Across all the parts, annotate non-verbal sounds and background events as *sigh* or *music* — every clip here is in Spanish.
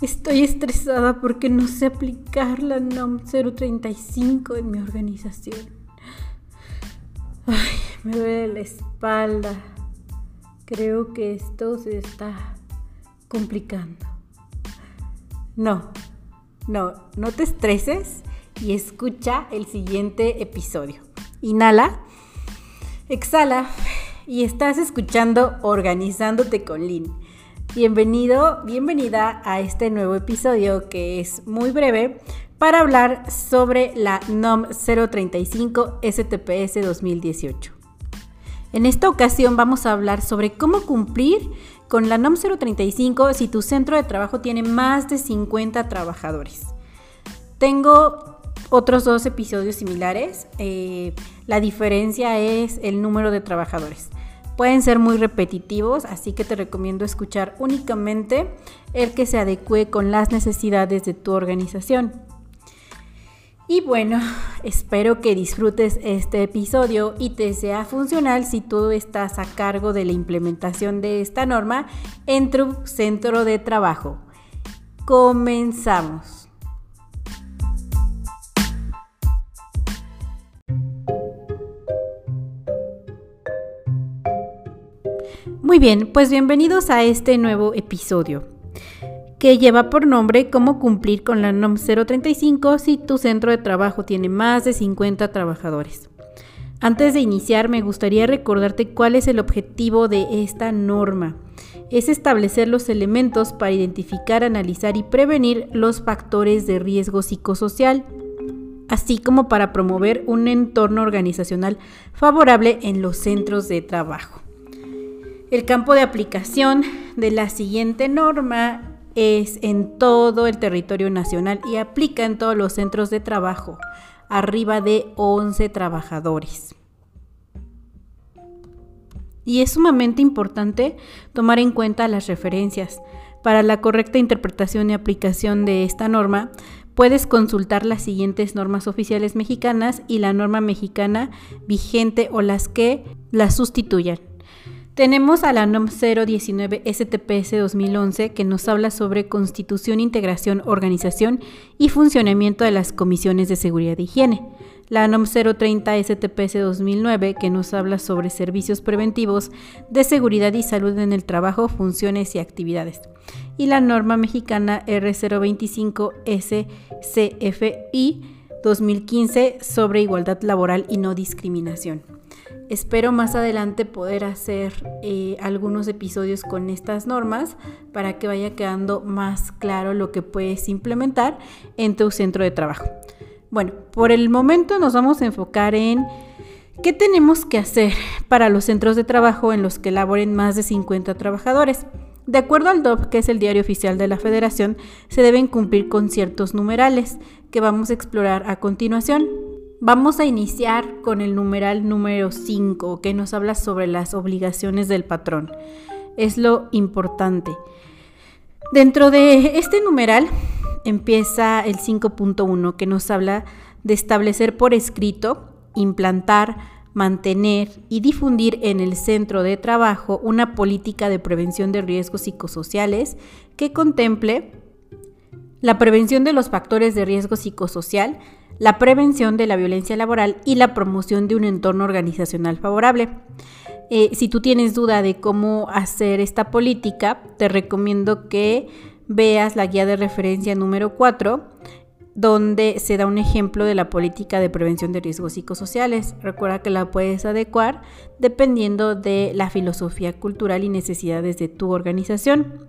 Estoy estresada porque no sé aplicar la NOM 035 en mi organización. Ay, me duele la espalda. Creo que esto se está complicando. No, no, no te estreses y escucha el siguiente episodio. Inhala, exhala y estás escuchando Organizándote con Lynn. Bienvenido, bienvenida a este nuevo episodio que es muy breve para hablar sobre la NOM 035 STPS 2018. En esta ocasión vamos a hablar sobre cómo cumplir con la NOM 035 si tu centro de trabajo tiene más de 50 trabajadores. Tengo otros dos episodios similares. Eh, la diferencia es el número de trabajadores. Pueden ser muy repetitivos, así que te recomiendo escuchar únicamente el que se adecue con las necesidades de tu organización. Y bueno, espero que disfrutes este episodio y te sea funcional si tú estás a cargo de la implementación de esta norma en tu centro de trabajo. Comenzamos. Muy bien, pues bienvenidos a este nuevo episodio que lleva por nombre cómo cumplir con la NOM 035 si tu centro de trabajo tiene más de 50 trabajadores. Antes de iniciar, me gustaría recordarte cuál es el objetivo de esta norma. Es establecer los elementos para identificar, analizar y prevenir los factores de riesgo psicosocial, así como para promover un entorno organizacional favorable en los centros de trabajo. El campo de aplicación de la siguiente norma es en todo el territorio nacional y aplica en todos los centros de trabajo, arriba de 11 trabajadores. Y es sumamente importante tomar en cuenta las referencias. Para la correcta interpretación y aplicación de esta norma, puedes consultar las siguientes normas oficiales mexicanas y la norma mexicana vigente o las que las sustituyan. Tenemos a la NOM 019 STPS 2011 que nos habla sobre constitución, integración, organización y funcionamiento de las comisiones de seguridad e higiene. La NOM 030 STPS 2009 que nos habla sobre servicios preventivos de seguridad y salud en el trabajo, funciones y actividades. Y la norma mexicana R025 SCFI 2015 sobre igualdad laboral y no discriminación. Espero más adelante poder hacer eh, algunos episodios con estas normas para que vaya quedando más claro lo que puedes implementar en tu centro de trabajo. Bueno, por el momento nos vamos a enfocar en qué tenemos que hacer para los centros de trabajo en los que laboren más de 50 trabajadores. De acuerdo al DOP, que es el diario oficial de la federación, se deben cumplir con ciertos numerales que vamos a explorar a continuación. Vamos a iniciar con el numeral número 5 que nos habla sobre las obligaciones del patrón. Es lo importante. Dentro de este numeral empieza el 5.1 que nos habla de establecer por escrito, implantar, mantener y difundir en el centro de trabajo una política de prevención de riesgos psicosociales que contemple la prevención de los factores de riesgo psicosocial, la prevención de la violencia laboral y la promoción de un entorno organizacional favorable. Eh, si tú tienes duda de cómo hacer esta política, te recomiendo que veas la guía de referencia número 4, donde se da un ejemplo de la política de prevención de riesgos psicosociales. Recuerda que la puedes adecuar dependiendo de la filosofía cultural y necesidades de tu organización.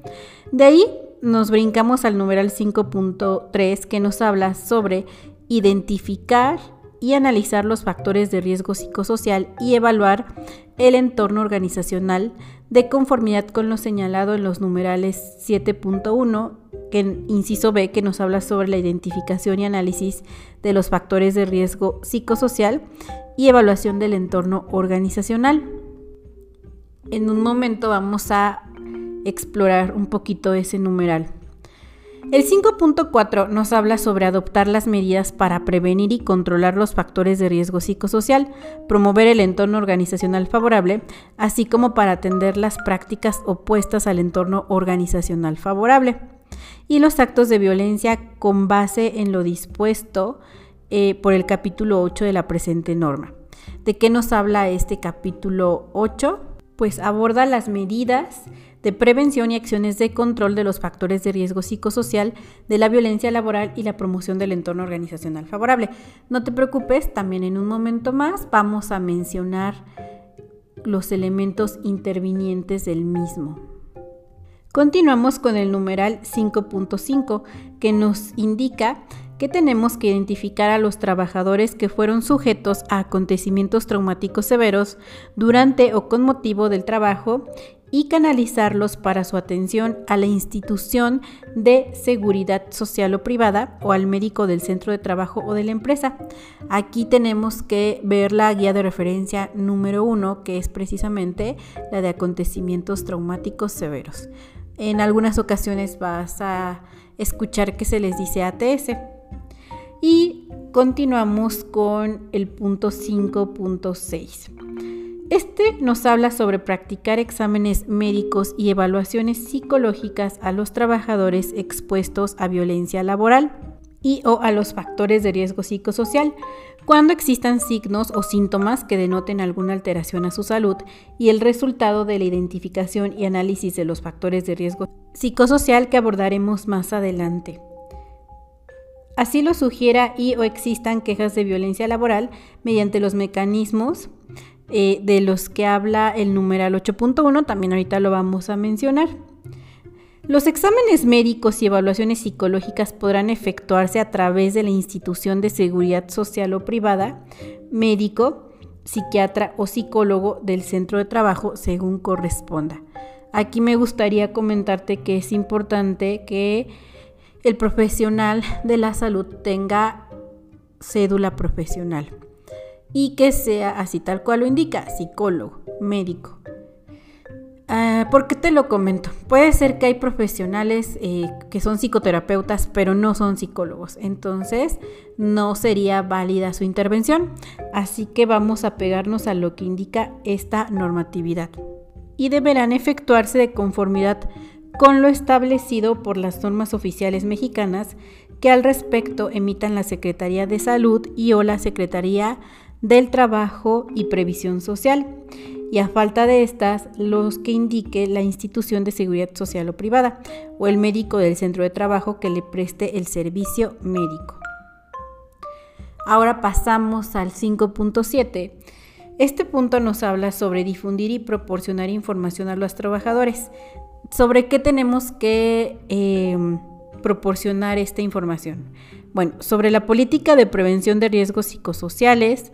De ahí nos brincamos al numeral 5.3 que nos habla sobre identificar y analizar los factores de riesgo psicosocial y evaluar el entorno organizacional de conformidad con lo señalado en los numerales 7.1, que inciso B, que nos habla sobre la identificación y análisis de los factores de riesgo psicosocial y evaluación del entorno organizacional. En un momento vamos a explorar un poquito ese numeral. El 5.4 nos habla sobre adoptar las medidas para prevenir y controlar los factores de riesgo psicosocial, promover el entorno organizacional favorable, así como para atender las prácticas opuestas al entorno organizacional favorable. y los actos de violencia con base en lo dispuesto eh, por el capítulo 8 de la presente norma. ¿De qué nos habla este capítulo 8? Pues aborda las medidas de prevención y acciones de control de los factores de riesgo psicosocial de la violencia laboral y la promoción del entorno organizacional favorable. No te preocupes, también en un momento más vamos a mencionar los elementos intervinientes del mismo. Continuamos con el numeral 5.5 que nos indica que tenemos que identificar a los trabajadores que fueron sujetos a acontecimientos traumáticos severos durante o con motivo del trabajo y canalizarlos para su atención a la institución de seguridad social o privada o al médico del centro de trabajo o de la empresa. Aquí tenemos que ver la guía de referencia número uno, que es precisamente la de acontecimientos traumáticos severos. En algunas ocasiones vas a escuchar que se les dice ATS. Y continuamos con el punto 5.6. Este nos habla sobre practicar exámenes médicos y evaluaciones psicológicas a los trabajadores expuestos a violencia laboral y o a los factores de riesgo psicosocial cuando existan signos o síntomas que denoten alguna alteración a su salud y el resultado de la identificación y análisis de los factores de riesgo psicosocial que abordaremos más adelante. Así lo sugiera y o existan quejas de violencia laboral mediante los mecanismos eh, de los que habla el numeral 8.1, también ahorita lo vamos a mencionar. Los exámenes médicos y evaluaciones psicológicas podrán efectuarse a través de la institución de seguridad social o privada, médico, psiquiatra o psicólogo del centro de trabajo según corresponda. Aquí me gustaría comentarte que es importante que el profesional de la salud tenga cédula profesional y que sea así tal cual lo indica, psicólogo, médico. Ah, ¿Por qué te lo comento? Puede ser que hay profesionales eh, que son psicoterapeutas pero no son psicólogos, entonces no sería válida su intervención. Así que vamos a pegarnos a lo que indica esta normatividad y deberán efectuarse de conformidad con lo establecido por las normas oficiales mexicanas que al respecto emitan la Secretaría de Salud y o la Secretaría del Trabajo y Previsión Social y a falta de estas, los que indique la institución de seguridad social o privada o el médico del centro de trabajo que le preste el servicio médico. Ahora pasamos al 5.7. Este punto nos habla sobre difundir y proporcionar información a los trabajadores, ¿Sobre qué tenemos que em, proporcionar esta información? Bueno, sobre la política de prevención de riesgos psicosociales,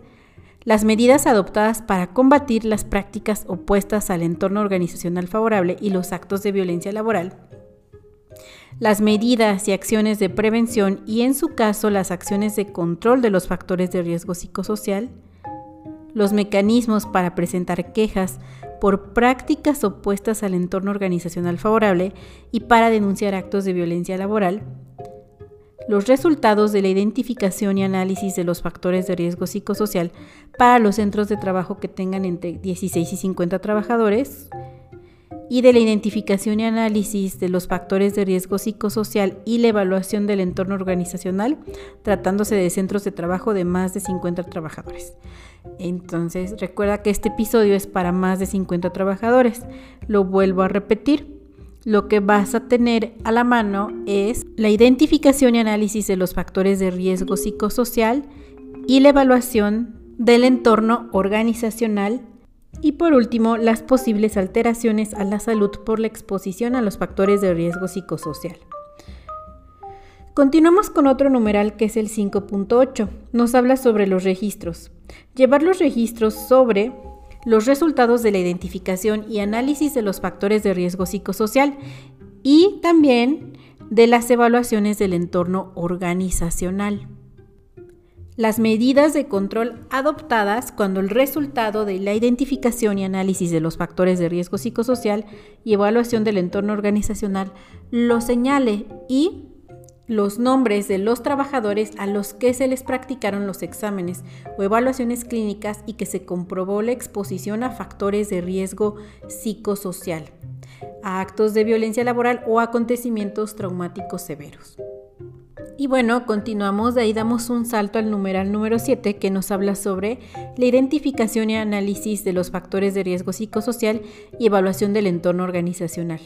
las medidas adoptadas para combatir las prácticas opuestas al entorno organizacional favorable y los actos de violencia laboral, las medidas y acciones de prevención y en su caso las acciones de control de los factores de riesgo psicosocial, los mecanismos para presentar quejas por prácticas opuestas al entorno organizacional favorable y para denunciar actos de violencia laboral, los resultados de la identificación y análisis de los factores de riesgo psicosocial para los centros de trabajo que tengan entre 16 y 50 trabajadores, y de la identificación y análisis de los factores de riesgo psicosocial y la evaluación del entorno organizacional, tratándose de centros de trabajo de más de 50 trabajadores. Entonces, recuerda que este episodio es para más de 50 trabajadores. Lo vuelvo a repetir. Lo que vas a tener a la mano es la identificación y análisis de los factores de riesgo psicosocial y la evaluación del entorno organizacional y por último, las posibles alteraciones a la salud por la exposición a los factores de riesgo psicosocial. Continuamos con otro numeral que es el 5.8. Nos habla sobre los registros. Llevar los registros sobre los resultados de la identificación y análisis de los factores de riesgo psicosocial y también de las evaluaciones del entorno organizacional. Las medidas de control adoptadas cuando el resultado de la identificación y análisis de los factores de riesgo psicosocial y evaluación del entorno organizacional lo señale y los nombres de los trabajadores a los que se les practicaron los exámenes o evaluaciones clínicas y que se comprobó la exposición a factores de riesgo psicosocial. a actos de violencia laboral o acontecimientos traumáticos severos. Y bueno, continuamos, de ahí damos un salto al numeral número 7 que nos habla sobre la identificación y análisis de los factores de riesgo psicosocial y evaluación del entorno organizacional.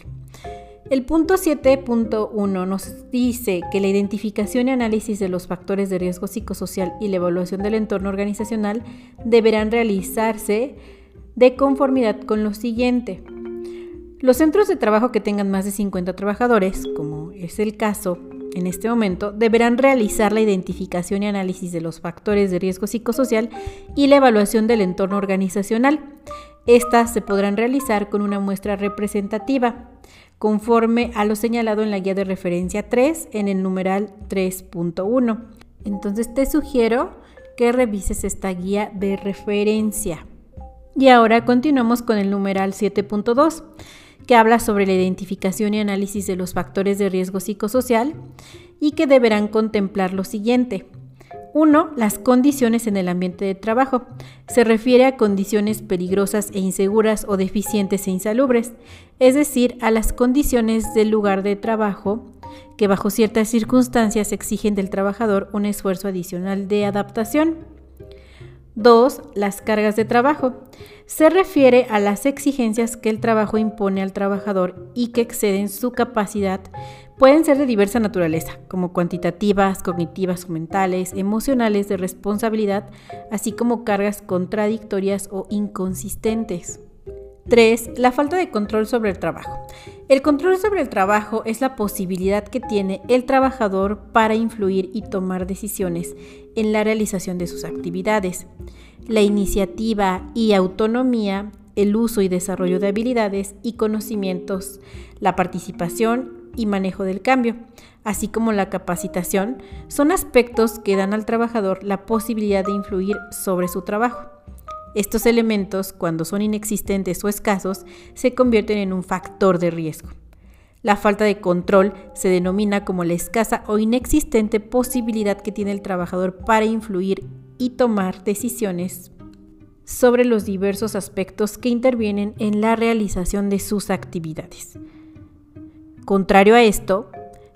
El punto 7.1 nos dice que la identificación y análisis de los factores de riesgo psicosocial y la evaluación del entorno organizacional deberán realizarse de conformidad con lo siguiente. Los centros de trabajo que tengan más de 50 trabajadores, como es el caso en este momento, deberán realizar la identificación y análisis de los factores de riesgo psicosocial y la evaluación del entorno organizacional. Estas se podrán realizar con una muestra representativa, conforme a lo señalado en la guía de referencia 3 en el numeral 3.1. Entonces te sugiero que revises esta guía de referencia. Y ahora continuamos con el numeral 7.2 que habla sobre la identificación y análisis de los factores de riesgo psicosocial y que deberán contemplar lo siguiente. 1. Las condiciones en el ambiente de trabajo. Se refiere a condiciones peligrosas e inseguras o deficientes e insalubres, es decir, a las condiciones del lugar de trabajo que bajo ciertas circunstancias exigen del trabajador un esfuerzo adicional de adaptación. 2. Las cargas de trabajo. Se refiere a las exigencias que el trabajo impone al trabajador y que exceden su capacidad. Pueden ser de diversa naturaleza, como cuantitativas, cognitivas o mentales, emocionales, de responsabilidad, así como cargas contradictorias o inconsistentes. 3. La falta de control sobre el trabajo. El control sobre el trabajo es la posibilidad que tiene el trabajador para influir y tomar decisiones en la realización de sus actividades. La iniciativa y autonomía, el uso y desarrollo de habilidades y conocimientos, la participación y manejo del cambio, así como la capacitación, son aspectos que dan al trabajador la posibilidad de influir sobre su trabajo. Estos elementos, cuando son inexistentes o escasos, se convierten en un factor de riesgo. La falta de control se denomina como la escasa o inexistente posibilidad que tiene el trabajador para influir y tomar decisiones sobre los diversos aspectos que intervienen en la realización de sus actividades. Contrario a esto,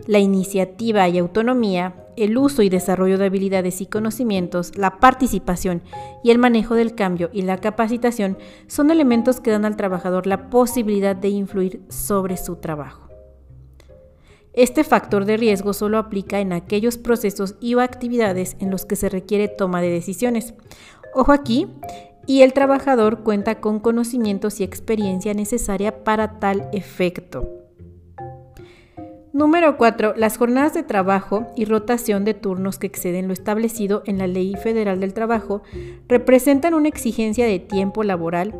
la iniciativa y autonomía el uso y desarrollo de habilidades y conocimientos, la participación y el manejo del cambio y la capacitación son elementos que dan al trabajador la posibilidad de influir sobre su trabajo. Este factor de riesgo solo aplica en aquellos procesos y o actividades en los que se requiere toma de decisiones. Ojo aquí, y el trabajador cuenta con conocimientos y experiencia necesaria para tal efecto. Número 4. Las jornadas de trabajo y rotación de turnos que exceden lo establecido en la Ley Federal del Trabajo representan una exigencia de tiempo laboral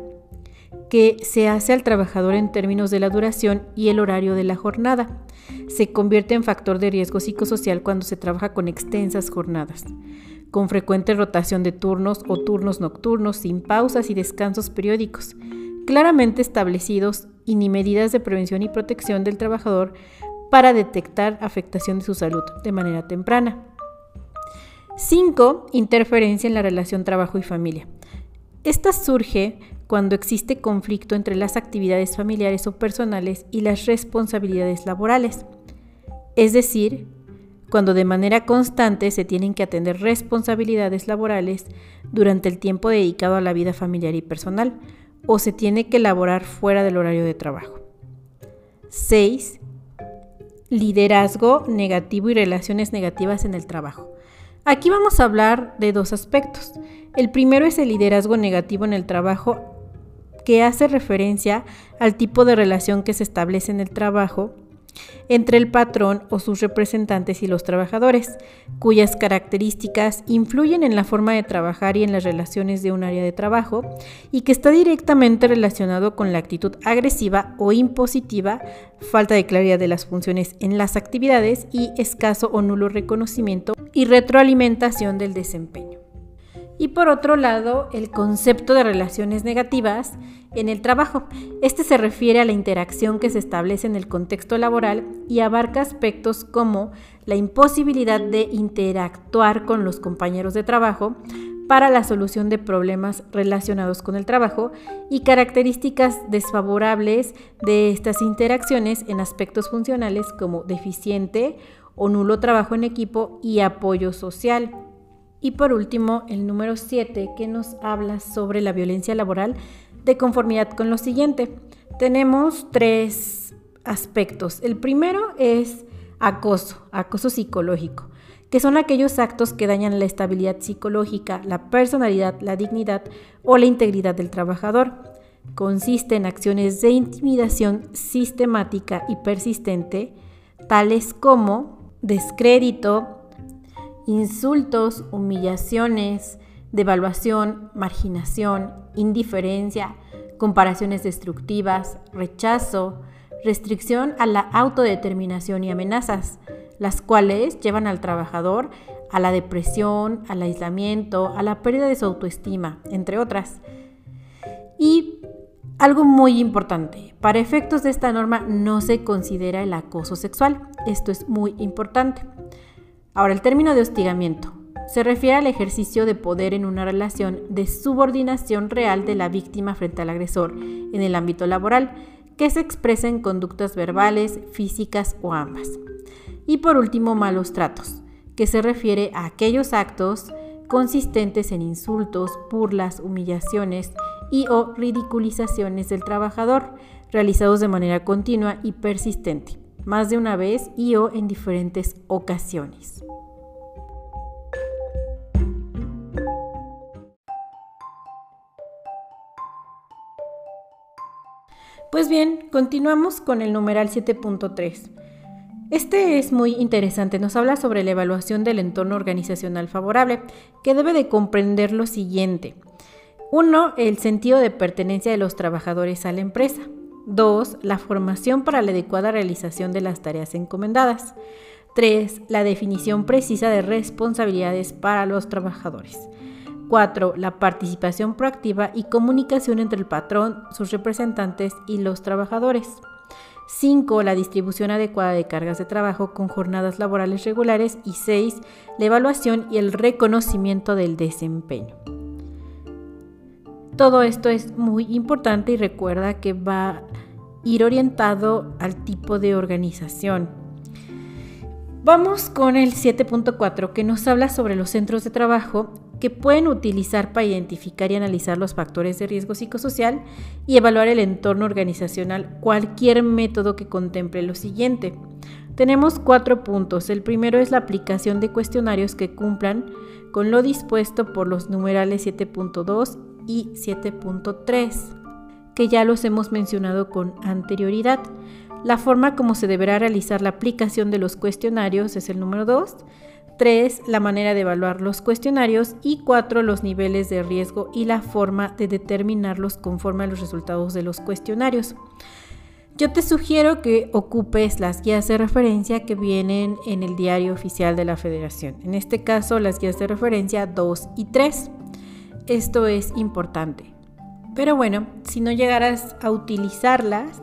que se hace al trabajador en términos de la duración y el horario de la jornada. Se convierte en factor de riesgo psicosocial cuando se trabaja con extensas jornadas, con frecuente rotación de turnos o turnos nocturnos sin pausas y descansos periódicos, claramente establecidos y ni medidas de prevención y protección del trabajador para detectar afectación de su salud de manera temprana. 5. Interferencia en la relación trabajo y familia. Esta surge cuando existe conflicto entre las actividades familiares o personales y las responsabilidades laborales. Es decir, cuando de manera constante se tienen que atender responsabilidades laborales durante el tiempo dedicado a la vida familiar y personal, o se tiene que elaborar fuera del horario de trabajo. 6 liderazgo negativo y relaciones negativas en el trabajo. Aquí vamos a hablar de dos aspectos. El primero es el liderazgo negativo en el trabajo que hace referencia al tipo de relación que se establece en el trabajo entre el patrón o sus representantes y los trabajadores, cuyas características influyen en la forma de trabajar y en las relaciones de un área de trabajo, y que está directamente relacionado con la actitud agresiva o impositiva, falta de claridad de las funciones en las actividades y escaso o nulo reconocimiento y retroalimentación del desempeño. Y por otro lado, el concepto de relaciones negativas en el trabajo. Este se refiere a la interacción que se establece en el contexto laboral y abarca aspectos como la imposibilidad de interactuar con los compañeros de trabajo, para la solución de problemas relacionados con el trabajo y características desfavorables de estas interacciones en aspectos funcionales como deficiente o nulo trabajo en equipo y apoyo social. Y por último, el número 7 que nos habla sobre la violencia laboral de conformidad con lo siguiente. Tenemos tres aspectos. El primero es acoso, acoso psicológico que son aquellos actos que dañan la estabilidad psicológica, la personalidad, la dignidad o la integridad del trabajador. Consiste en acciones de intimidación sistemática y persistente, tales como descrédito, insultos, humillaciones, devaluación, marginación, indiferencia, comparaciones destructivas, rechazo, restricción a la autodeterminación y amenazas, las cuales llevan al trabajador a la depresión, al aislamiento, a la pérdida de su autoestima, entre otras. Y algo muy importante, para efectos de esta norma no se considera el acoso sexual. Esto es muy importante. Ahora, el término de hostigamiento se refiere al ejercicio de poder en una relación de subordinación real de la víctima frente al agresor en el ámbito laboral, que se expresa en conductas verbales, físicas o ambas. Y por último, malos tratos, que se refiere a aquellos actos consistentes en insultos, burlas, humillaciones y o ridiculizaciones del trabajador, realizados de manera continua y persistente, más de una vez y o en diferentes ocasiones. Pues bien, continuamos con el numeral 7.3 este es muy interesante, nos habla sobre la evaluación del entorno organizacional favorable, que debe de comprender lo siguiente. Uno, el sentido de pertenencia de los trabajadores a la empresa. Dos, la formación para la adecuada realización de las tareas encomendadas. Tres, la definición precisa de responsabilidades para los trabajadores. 4. La participación proactiva y comunicación entre el patrón, sus representantes y los trabajadores. 5. La distribución adecuada de cargas de trabajo con jornadas laborales regulares. Y 6. La evaluación y el reconocimiento del desempeño. Todo esto es muy importante y recuerda que va ir orientado al tipo de organización. Vamos con el 7.4 que nos habla sobre los centros de trabajo que pueden utilizar para identificar y analizar los factores de riesgo psicosocial y evaluar el entorno organizacional, cualquier método que contemple lo siguiente. Tenemos cuatro puntos. El primero es la aplicación de cuestionarios que cumplan con lo dispuesto por los numerales 7.2 y 7.3, que ya los hemos mencionado con anterioridad. La forma como se deberá realizar la aplicación de los cuestionarios es el número 2 3. La manera de evaluar los cuestionarios. Y 4. Los niveles de riesgo y la forma de determinarlos conforme a los resultados de los cuestionarios. Yo te sugiero que ocupes las guías de referencia que vienen en el diario oficial de la federación. En este caso, las guías de referencia 2 y 3. Esto es importante. Pero bueno, si no llegaras a utilizarlas,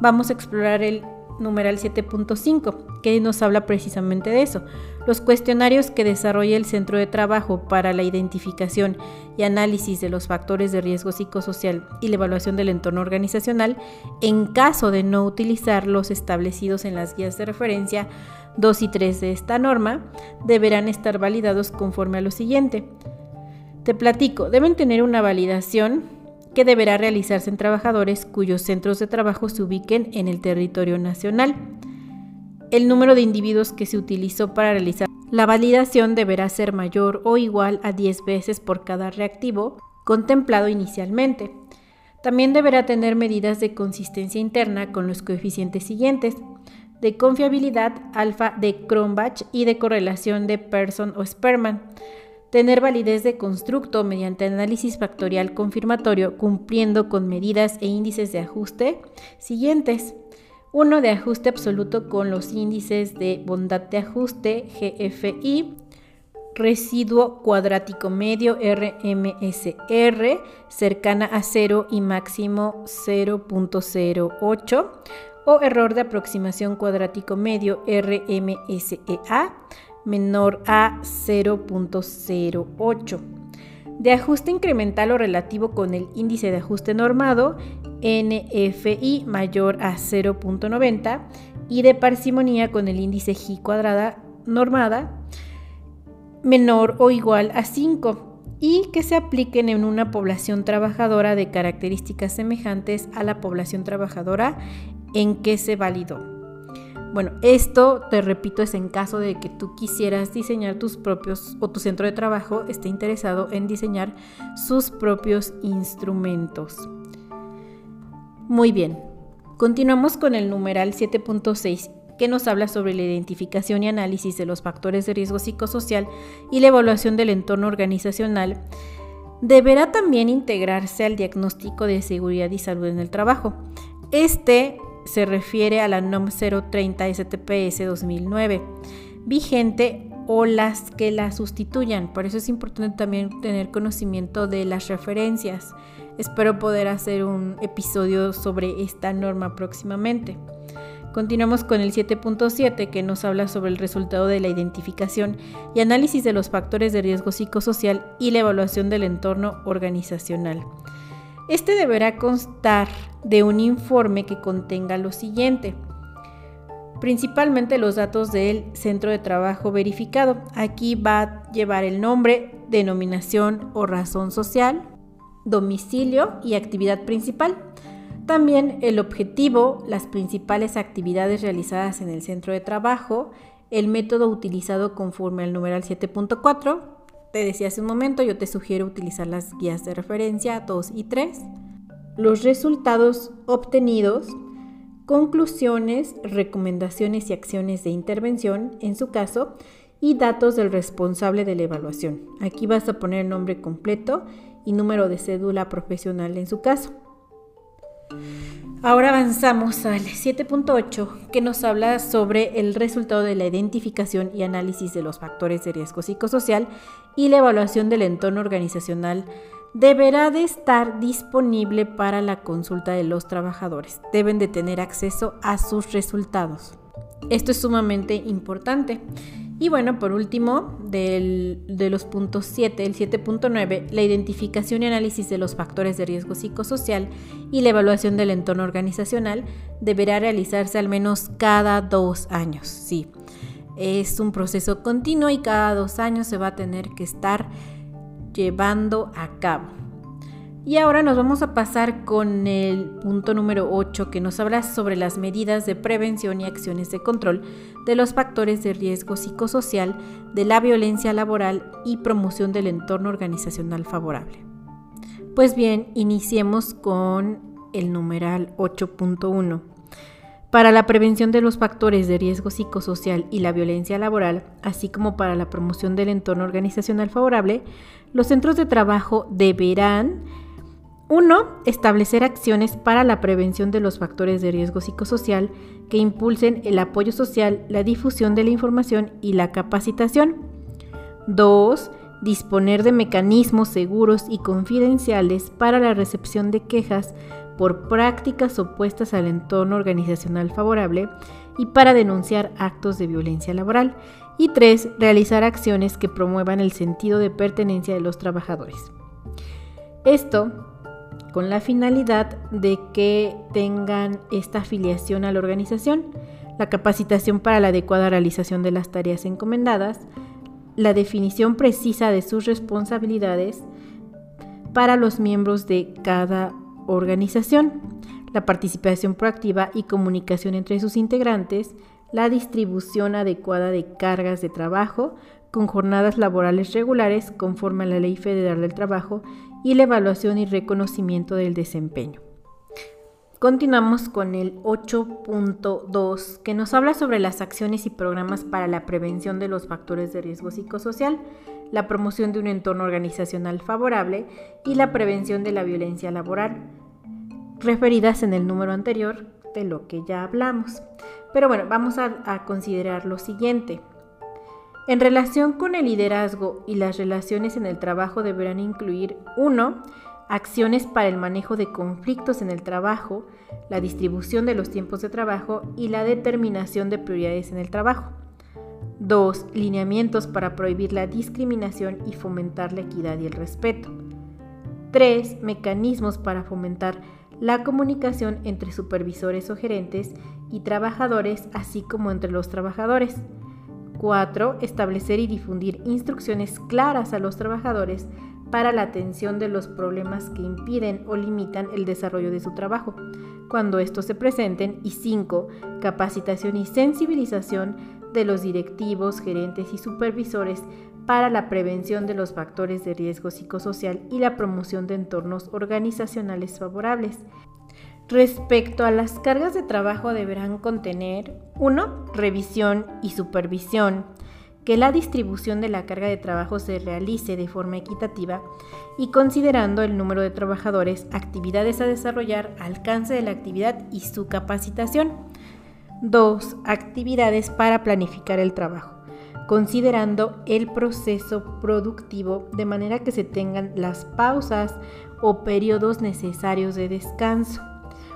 vamos a explorar el numeral 7.5, que nos habla precisamente de eso. Los cuestionarios que desarrolla el centro de trabajo para la identificación y análisis de los factores de riesgo psicosocial y la evaluación del entorno organizacional, en caso de no utilizar los establecidos en las guías de referencia 2 y 3 de esta norma, deberán estar validados conforme a lo siguiente. Te platico, deben tener una validación que deberá realizarse en trabajadores cuyos centros de trabajo se ubiquen en el territorio nacional. El número de individuos que se utilizó para realizar la validación deberá ser mayor o igual a 10 veces por cada reactivo contemplado inicialmente. También deberá tener medidas de consistencia interna con los coeficientes siguientes, de confiabilidad alfa de Cronbach y de correlación de Person o Sperman tener validez de constructo mediante análisis factorial confirmatorio cumpliendo con medidas e índices de ajuste siguientes. Uno de ajuste absoluto con los índices de bondad de ajuste GFI, residuo cuadrático medio RMSR cercana a 0 y máximo 0.08 o error de aproximación cuadrático medio RMSEA menor a 0.08. de ajuste incremental o relativo con el índice de ajuste normado NFI mayor a 0.90 y de parsimonía con el índice G cuadrada normada menor o igual a 5 y que se apliquen en una población trabajadora de características semejantes a la población trabajadora en que se validó. Bueno, esto, te repito, es en caso de que tú quisieras diseñar tus propios o tu centro de trabajo esté interesado en diseñar sus propios instrumentos. Muy bien, continuamos con el numeral 7.6 que nos habla sobre la identificación y análisis de los factores de riesgo psicosocial y la evaluación del entorno organizacional, deberá también integrarse al diagnóstico de seguridad y salud en el trabajo. Este se refiere a la NOM 030 STPS 2009, vigente o las que la sustituyan. Por eso es importante también tener conocimiento de las referencias. Espero poder hacer un episodio sobre esta norma próximamente. Continuamos con el 7.7 que nos habla sobre el resultado de la identificación y análisis de los factores de riesgo psicosocial y la evaluación del entorno organizacional. Este deberá constar de un informe que contenga lo siguiente. Principalmente los datos del centro de trabajo verificado. Aquí va a llevar el nombre, denominación o razón social, domicilio y actividad principal. También el objetivo, las principales actividades realizadas en el centro de trabajo, el método utilizado conforme al numeral 7.4, te decía hace un momento, yo te sugiero utilizar las guías de referencia 2 y 3. Los resultados obtenidos, conclusiones, recomendaciones y acciones de intervención, en su caso, y datos del responsable de la evaluación. Aquí vas a poner nombre completo y número de cédula profesional en su caso. Ahora avanzamos al 7.8 que nos habla sobre el resultado de la identificación y análisis de los factores de riesgo psicosocial y la evaluación del entorno organizacional deberá de estar disponible para la consulta de los trabajadores. Deben de tener acceso a sus resultados. Esto es sumamente importante y bueno, por último, de los puntos 7, el 7.9, la identificación y análisis de los factores de riesgo psicosocial y la evaluación del entorno organizacional deberá realizarse al menos cada dos años. Sí, es un proceso continuo y cada dos años se va a tener que estar llevando a cabo. Y ahora nos vamos a pasar con el punto número 8 que nos habla sobre las medidas de prevención y acciones de control de los factores de riesgo psicosocial, de la violencia laboral y promoción del entorno organizacional favorable. Pues bien, iniciemos con el numeral 8.1. Para la prevención de los factores de riesgo psicosocial y la violencia laboral, así como para la promoción del entorno organizacional favorable, los centros de trabajo deberán 1. Establecer acciones para la prevención de los factores de riesgo psicosocial que impulsen el apoyo social, la difusión de la información y la capacitación. 2. Disponer de mecanismos seguros y confidenciales para la recepción de quejas por prácticas opuestas al entorno organizacional favorable y para denunciar actos de violencia laboral. Y 3. Realizar acciones que promuevan el sentido de pertenencia de los trabajadores. Esto con la finalidad de que tengan esta afiliación a la organización, la capacitación para la adecuada realización de las tareas encomendadas, la definición precisa de sus responsabilidades para los miembros de cada organización, la participación proactiva y comunicación entre sus integrantes, la distribución adecuada de cargas de trabajo con jornadas laborales regulares conforme a la Ley Federal del Trabajo y la evaluación y reconocimiento del desempeño. Continuamos con el 8.2 que nos habla sobre las acciones y programas para la prevención de los factores de riesgo psicosocial, la promoción de un entorno organizacional favorable y la prevención de la violencia laboral, referidas en el número anterior de lo que ya hablamos. Pero bueno, vamos a, a considerar lo siguiente. En relación con el liderazgo y las relaciones en el trabajo deberán incluir 1. Acciones para el manejo de conflictos en el trabajo, la distribución de los tiempos de trabajo y la determinación de prioridades en el trabajo. 2. Lineamientos para prohibir la discriminación y fomentar la equidad y el respeto. 3. Mecanismos para fomentar la comunicación entre supervisores o gerentes y trabajadores, así como entre los trabajadores. 4. Establecer y difundir instrucciones claras a los trabajadores para la atención de los problemas que impiden o limitan el desarrollo de su trabajo, cuando estos se presenten. Y 5. Capacitación y sensibilización de los directivos, gerentes y supervisores para la prevención de los factores de riesgo psicosocial y la promoción de entornos organizacionales favorables. Respecto a las cargas de trabajo deberán contener 1. Revisión y supervisión, que la distribución de la carga de trabajo se realice de forma equitativa y considerando el número de trabajadores, actividades a desarrollar, alcance de la actividad y su capacitación. 2. Actividades para planificar el trabajo, considerando el proceso productivo de manera que se tengan las pausas o periodos necesarios de descanso,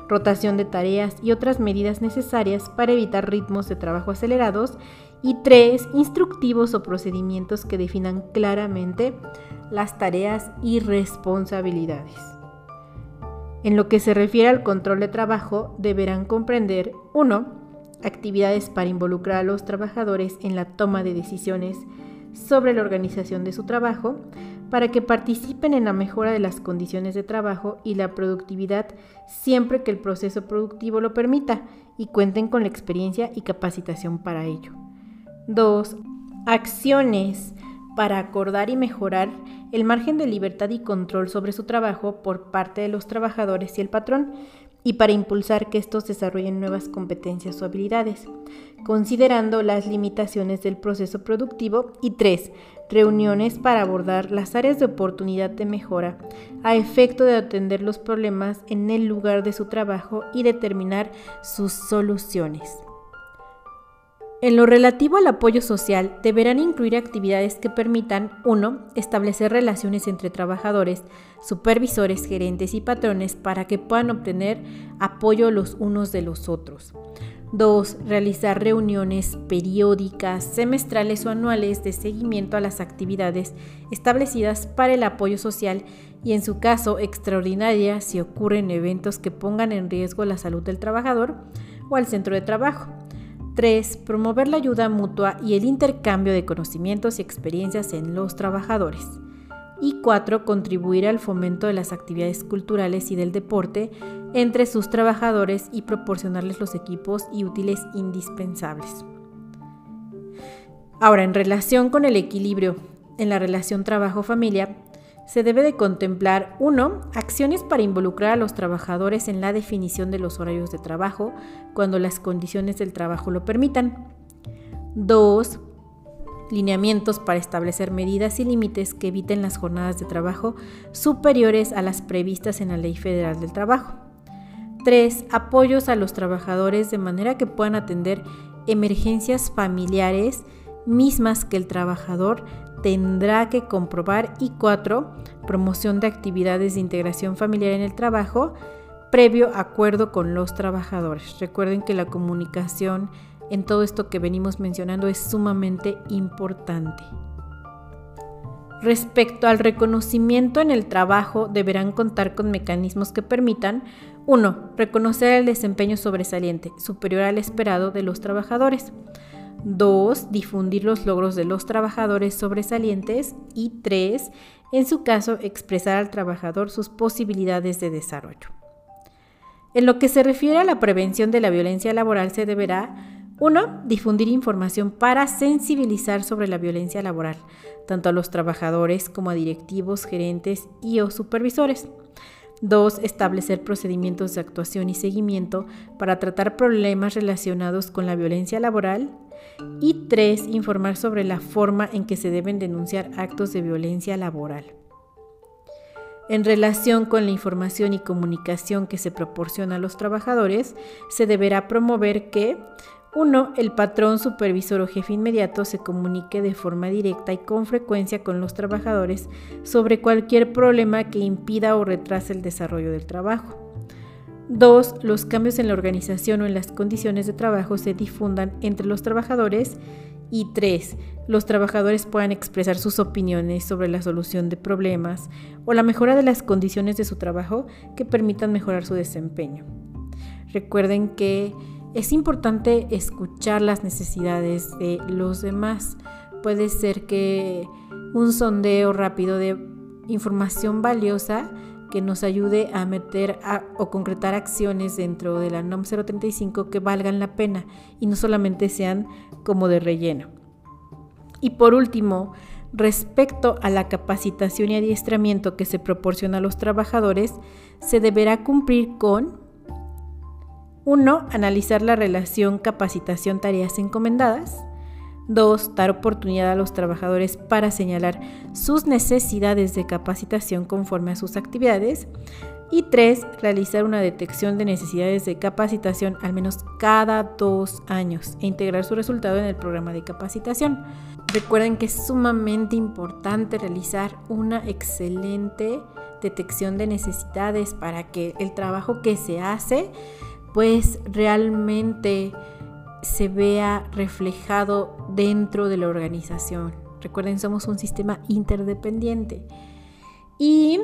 rotación de tareas y otras medidas necesarias para evitar ritmos de trabajo acelerados. Y 3. Instructivos o procedimientos que definan claramente las tareas y responsabilidades. En lo que se refiere al control de trabajo, deberán comprender 1 actividades para involucrar a los trabajadores en la toma de decisiones sobre la organización de su trabajo, para que participen en la mejora de las condiciones de trabajo y la productividad siempre que el proceso productivo lo permita y cuenten con la experiencia y capacitación para ello. 2. Acciones para acordar y mejorar el margen de libertad y control sobre su trabajo por parte de los trabajadores y el patrón, y para impulsar que estos desarrollen nuevas competencias o habilidades, considerando las limitaciones del proceso productivo y 3. Reuniones para abordar las áreas de oportunidad de mejora a efecto de atender los problemas en el lugar de su trabajo y determinar sus soluciones. En lo relativo al apoyo social, deberán incluir actividades que permitan 1. Establecer relaciones entre trabajadores, supervisores, gerentes y patrones para que puedan obtener apoyo los unos de los otros. 2. Realizar reuniones periódicas, semestrales o anuales de seguimiento a las actividades establecidas para el apoyo social y en su caso extraordinarias si ocurren eventos que pongan en riesgo la salud del trabajador o al centro de trabajo. 3. Promover la ayuda mutua y el intercambio de conocimientos y experiencias en los trabajadores. Y 4. Contribuir al fomento de las actividades culturales y del deporte entre sus trabajadores y proporcionarles los equipos y útiles indispensables. Ahora, en relación con el equilibrio en la relación trabajo-familia, se debe de contemplar 1. Acciones para involucrar a los trabajadores en la definición de los horarios de trabajo cuando las condiciones del trabajo lo permitan. 2. Lineamientos para establecer medidas y límites que eviten las jornadas de trabajo superiores a las previstas en la Ley Federal del Trabajo. 3. Apoyos a los trabajadores de manera que puedan atender emergencias familiares mismas que el trabajador tendrá que comprobar. Y cuatro, promoción de actividades de integración familiar en el trabajo previo acuerdo con los trabajadores. Recuerden que la comunicación en todo esto que venimos mencionando es sumamente importante. Respecto al reconocimiento en el trabajo, deberán contar con mecanismos que permitan 1. Reconocer el desempeño sobresaliente, superior al esperado de los trabajadores. 2. Difundir los logros de los trabajadores sobresalientes. Y 3. En su caso, expresar al trabajador sus posibilidades de desarrollo. En lo que se refiere a la prevención de la violencia laboral, se deberá 1. Difundir información para sensibilizar sobre la violencia laboral, tanto a los trabajadores como a directivos, gerentes y o supervisores. 2. Establecer procedimientos de actuación y seguimiento para tratar problemas relacionados con la violencia laboral. Y 3. Informar sobre la forma en que se deben denunciar actos de violencia laboral. En relación con la información y comunicación que se proporciona a los trabajadores, se deberá promover que 1. El patrón, supervisor o jefe inmediato se comunique de forma directa y con frecuencia con los trabajadores sobre cualquier problema que impida o retrase el desarrollo del trabajo. 2. Los cambios en la organización o en las condiciones de trabajo se difundan entre los trabajadores. Y tres, los trabajadores puedan expresar sus opiniones sobre la solución de problemas o la mejora de las condiciones de su trabajo que permitan mejorar su desempeño. Recuerden que es importante escuchar las necesidades de los demás. Puede ser que un sondeo rápido de información valiosa que nos ayude a meter o concretar acciones dentro de la NOM 035 que valgan la pena y no solamente sean como de relleno. Y por último, respecto a la capacitación y adiestramiento que se proporciona a los trabajadores, se deberá cumplir con 1. Analizar la relación capacitación-tareas encomendadas. 2. Dar oportunidad a los trabajadores para señalar sus necesidades de capacitación conforme a sus actividades. Y 3. Realizar una detección de necesidades de capacitación al menos cada dos años e integrar su resultado en el programa de capacitación. Recuerden que es sumamente importante realizar una excelente detección de necesidades para que el trabajo que se hace pues realmente se vea reflejado dentro de la organización. Recuerden, somos un sistema interdependiente. Y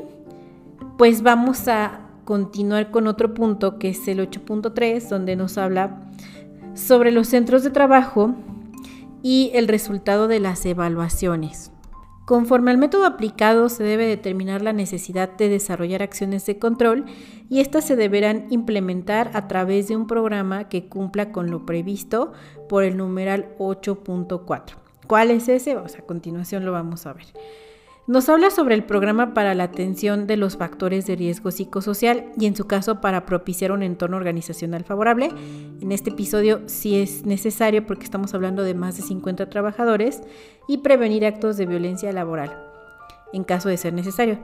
pues vamos a continuar con otro punto que es el 8.3, donde nos habla sobre los centros de trabajo y el resultado de las evaluaciones. Conforme al método aplicado se debe determinar la necesidad de desarrollar acciones de control y estas se deberán implementar a través de un programa que cumpla con lo previsto por el numeral 8.4. ¿Cuál es ese? a continuación lo vamos a ver. Nos habla sobre el programa para la atención de los factores de riesgo psicosocial y en su caso para propiciar un entorno organizacional favorable. En este episodio sí es necesario porque estamos hablando de más de 50 trabajadores y prevenir actos de violencia laboral en caso de ser necesario.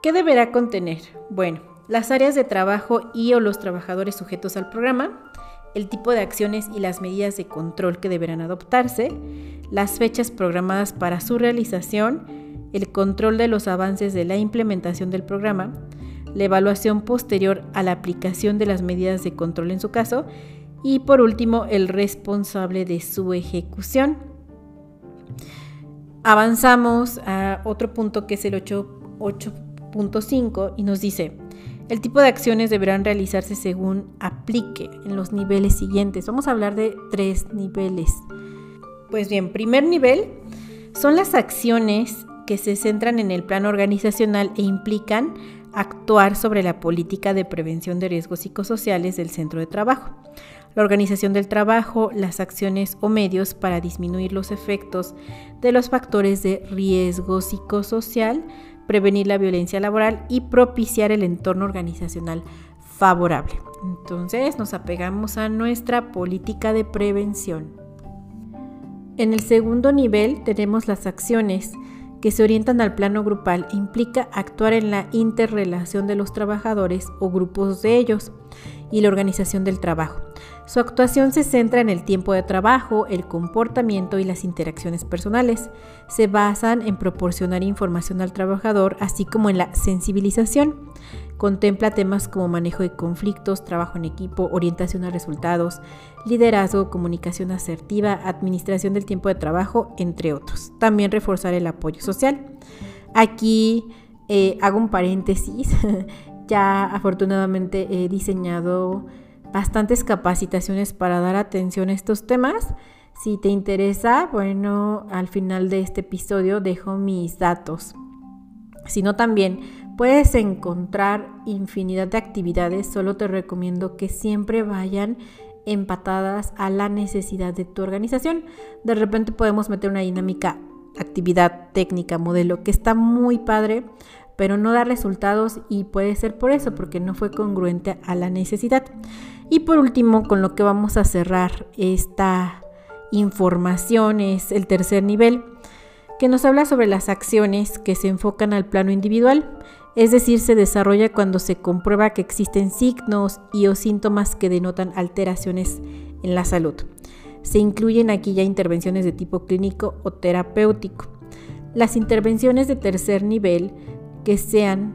¿Qué deberá contener? Bueno, las áreas de trabajo y o los trabajadores sujetos al programa, el tipo de acciones y las medidas de control que deberán adoptarse, las fechas programadas para su realización, el control de los avances de la implementación del programa, la evaluación posterior a la aplicación de las medidas de control en su caso y por último el responsable de su ejecución. Avanzamos a otro punto que es el 8.5 y nos dice, el tipo de acciones deberán realizarse según aplique en los niveles siguientes. Vamos a hablar de tres niveles. Pues bien, primer nivel son las acciones que se centran en el plano organizacional e implican actuar sobre la política de prevención de riesgos psicosociales del centro de trabajo, la organización del trabajo, las acciones o medios para disminuir los efectos de los factores de riesgo psicosocial, prevenir la violencia laboral y propiciar el entorno organizacional favorable. Entonces nos apegamos a nuestra política de prevención. En el segundo nivel tenemos las acciones que se orientan al plano grupal implica actuar en la interrelación de los trabajadores o grupos de ellos y la organización del trabajo. Su actuación se centra en el tiempo de trabajo, el comportamiento y las interacciones personales. Se basan en proporcionar información al trabajador, así como en la sensibilización. Contempla temas como manejo de conflictos, trabajo en equipo, orientación a resultados, liderazgo, comunicación asertiva, administración del tiempo de trabajo, entre otros. También reforzar el apoyo social. Aquí eh, hago un paréntesis. *laughs* ya afortunadamente he diseñado bastantes capacitaciones para dar atención a estos temas. Si te interesa, bueno, al final de este episodio dejo mis datos. Si no, también puedes encontrar infinidad de actividades, solo te recomiendo que siempre vayan empatadas a la necesidad de tu organización. De repente podemos meter una dinámica, actividad, técnica, modelo, que está muy padre, pero no da resultados y puede ser por eso, porque no fue congruente a la necesidad. Y por último, con lo que vamos a cerrar esta información es el tercer nivel que nos habla sobre las acciones que se enfocan al plano individual, es decir, se desarrolla cuando se comprueba que existen signos y o síntomas que denotan alteraciones en la salud. Se incluyen aquí ya intervenciones de tipo clínico o terapéutico. Las intervenciones de tercer nivel que sean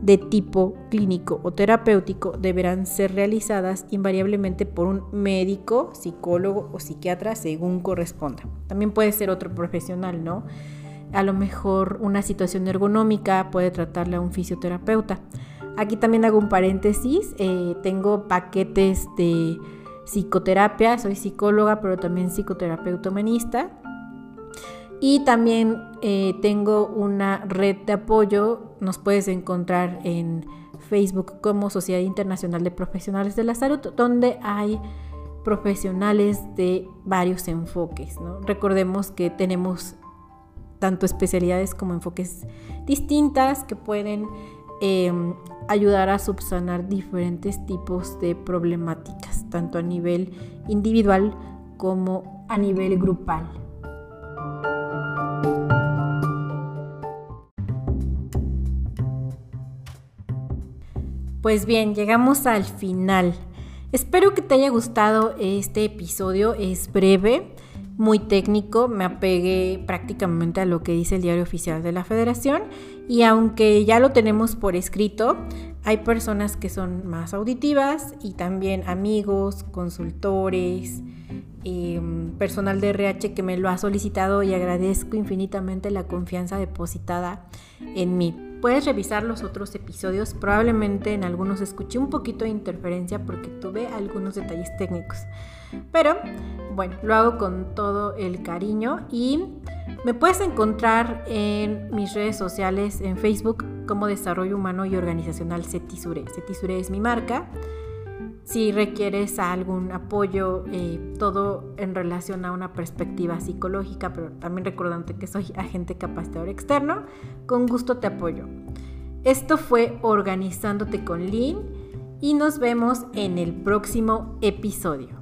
de tipo clínico o terapéutico deberán ser realizadas invariablemente por un médico, psicólogo o psiquiatra según corresponda. También puede ser otro profesional, ¿no? A lo mejor una situación ergonómica puede tratarle a un fisioterapeuta. Aquí también hago un paréntesis, eh, tengo paquetes de psicoterapia, soy psicóloga, pero también psicoterapeuta humanista. Y también eh, tengo una red de apoyo, nos puedes encontrar en Facebook como Sociedad Internacional de Profesionales de la Salud, donde hay profesionales de varios enfoques. Recordemos que tenemos tanto especialidades como enfoques distintas que pueden em, ayudar a subsanar diferentes tipos de problemáticas, tanto a nivel individual como a nivel grupal. Pues bien, llegamos al final. Espero que te haya gustado este episodio. Es breve, muy técnico. Me apegué prácticamente a lo que dice el diario oficial de la federación. Y aunque ya lo tenemos por escrito, hay personas que son más auditivas y también amigos, consultores, em, personal de RH que me lo ha solicitado y agradezco infinitamente la confianza depositada en mí. Puedes revisar los otros episodios, probablemente en algunos escuché un poquito de interferencia porque tuve algunos detalles técnicos. Pero bueno, lo hago con todo el cariño y me puedes encontrar en mis redes sociales, en Facebook como Desarrollo Humano y Organizacional Cetisure. Cetisure es mi marca si requieres algún apoyo, eh, todo en relación a una perspectiva psicológica, pero también recordante que soy agente capacitador externo, con gusto te apoyo. Esto fue Organizándote con Lynn y nos vemos en el próximo episodio.